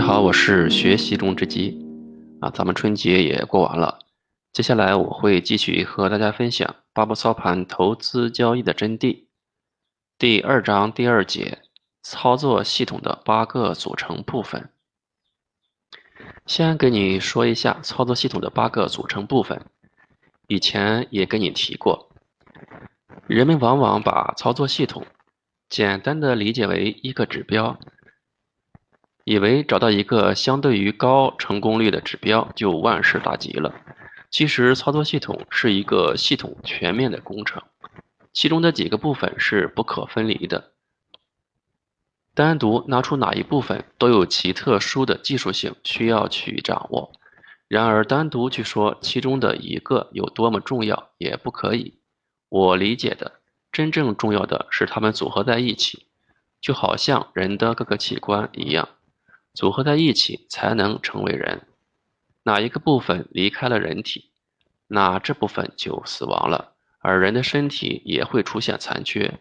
家好，我是学习中之基啊，咱们春节也过完了，接下来我会继续和大家分享八步操盘投资交易的真谛，第二章第二节，操作系统的八个组成部分。先给你说一下操作系统的八个组成部分，以前也跟你提过，人们往往把操作系统简单的理解为一个指标。以为找到一个相对于高成功率的指标就万事大吉了。其实操作系统是一个系统全面的工程，其中的几个部分是不可分离的。单独拿出哪一部分都有其特殊的技术性需要去掌握。然而单独去说其中的一个有多么重要也不可以。我理解的真正重要的是它们组合在一起，就好像人的各个器官一样。组合在一起才能成为人。哪一个部分离开了人体，那这部分就死亡了，而人的身体也会出现残缺。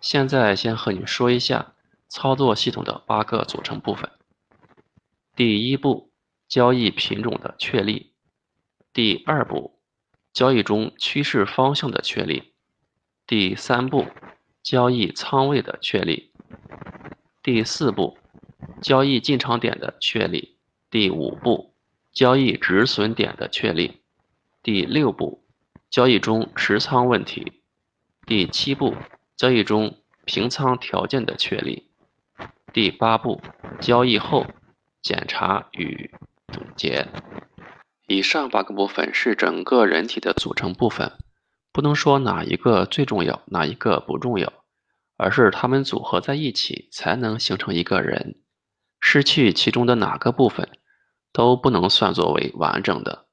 现在先和你说一下操作系统的八个组成部分。第一步，交易品种的确立；第二步，交易中趋势方向的确立；第三步，交易仓位的确立；第四步。交易进场点的确立，第五步，交易止损点的确立，第六步，交易中持仓问题，第七步，交易中平仓条件的确立，第八步，交易后检查与总结。以上八个部分是整个人体的组成部分，不能说哪一个最重要，哪一个不重要，而是它们组合在一起才能形成一个人。失去其中的哪个部分，都不能算作为完整的。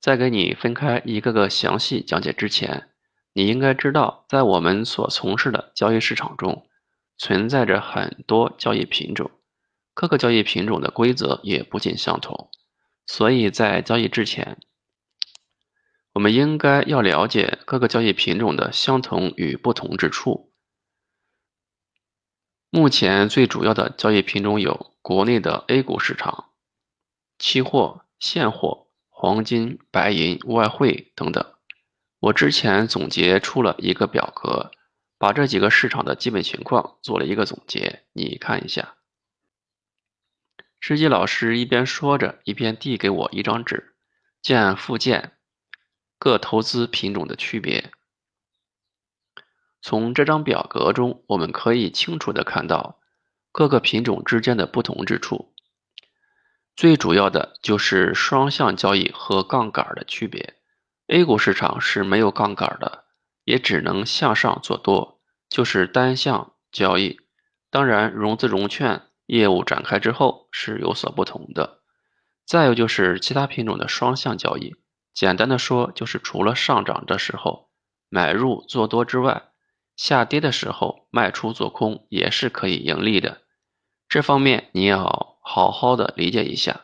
在给你分开一个个详细讲解之前，你应该知道，在我们所从事的交易市场中，存在着很多交易品种，各个交易品种的规则也不尽相同。所以在交易之前，我们应该要了解各个交易品种的相同与不同之处。目前最主要的交易品种有国内的 A 股市场、期货、现货、黄金、白银、外汇等等。我之前总结出了一个表格，把这几个市场的基本情况做了一个总结，你看一下。知基老师一边说着，一边递给我一张纸，见附件，各投资品种的区别。从这张表格中，我们可以清楚地看到各个品种之间的不同之处。最主要的就是双向交易和杠杆的区别。A 股市场是没有杠杆的，也只能向上做多，就是单向交易。当然，融资融券业务展开之后是有所不同的。再有就是其他品种的双向交易，简单的说就是除了上涨的时候买入做多之外。下跌的时候卖出做空也是可以盈利的，这方面你要好好的理解一下。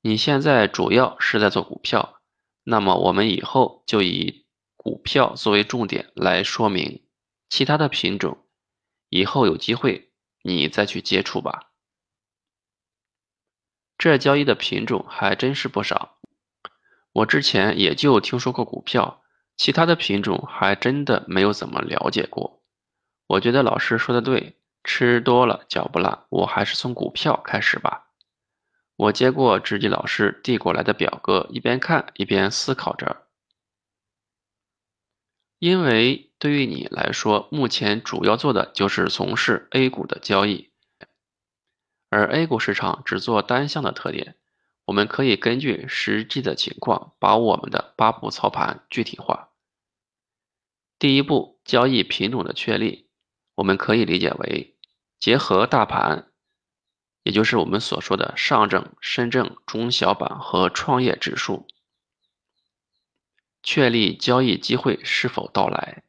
你现在主要是在做股票，那么我们以后就以股票作为重点来说明其他的品种，以后有机会你再去接触吧。这交易的品种还真是不少，我之前也就听说过股票。其他的品种还真的没有怎么了解过。我觉得老师说的对，吃多了嚼不烂，我还是从股票开始吧。我接过知己老师递过来的表格，一边看一边思考着。因为对于你来说，目前主要做的就是从事 A 股的交易，而 A 股市场只做单向的特点。我们可以根据实际的情况，把我们的八步操盘具体化。第一步，交易品种的确立，我们可以理解为结合大盘，也就是我们所说的上证、深证、中小板和创业指数，确立交易机会是否到来。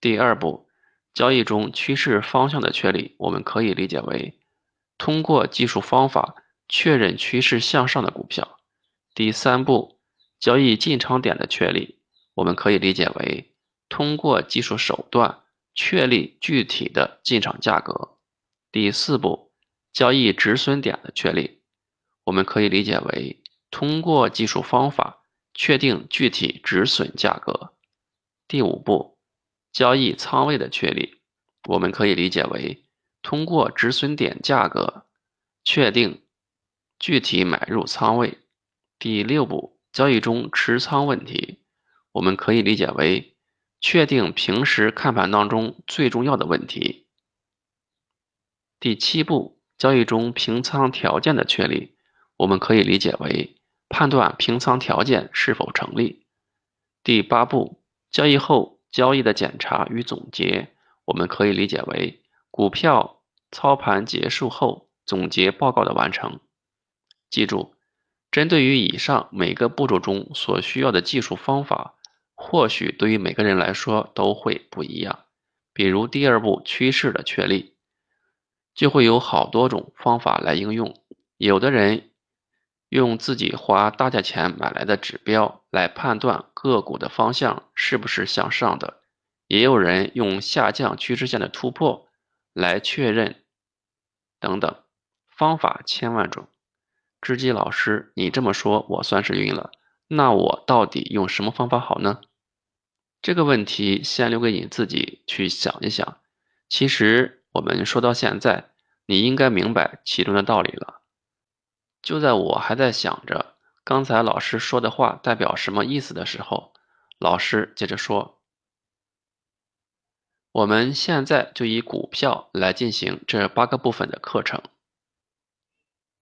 第二步，交易中趋势方向的确立，我们可以理解为通过技术方法确认趋势向上的股票。第三步，交易进场点的确立，我们可以理解为。通过技术手段确立具体的进场价格。第四步，交易止损点的确立，我们可以理解为通过技术方法确定具体止损价格。第五步，交易仓位的确立，我们可以理解为通过止损点价格确定具体买入仓位。第六步，交易中持仓问题，我们可以理解为确定平时看盘当中最重要的问题。第七步，交易中平仓条件的确立，我们可以理解为判断平仓条件是否成立。第八步，交易后交易的检查与总结，我们可以理解为股票操盘结束后总结报告的完成。记住，针对于以上每个步骤中所需要的技术方法，或许对于每个人来说都会不一样。比如第二步，趋势的确立。就会有好多种方法来应用。有的人用自己花大价钱买来的指标来判断个股的方向是不是向上的，也有人用下降趋势线的突破来确认，等等，方法千万种。知机老师，你这么说，我算是晕了。那我到底用什么方法好呢？这个问题先留给你自己去想一想。其实。我们说到现在，你应该明白其中的道理了。就在我还在想着刚才老师说的话代表什么意思的时候，老师接着说：“我们现在就以股票来进行这八个部分的课程。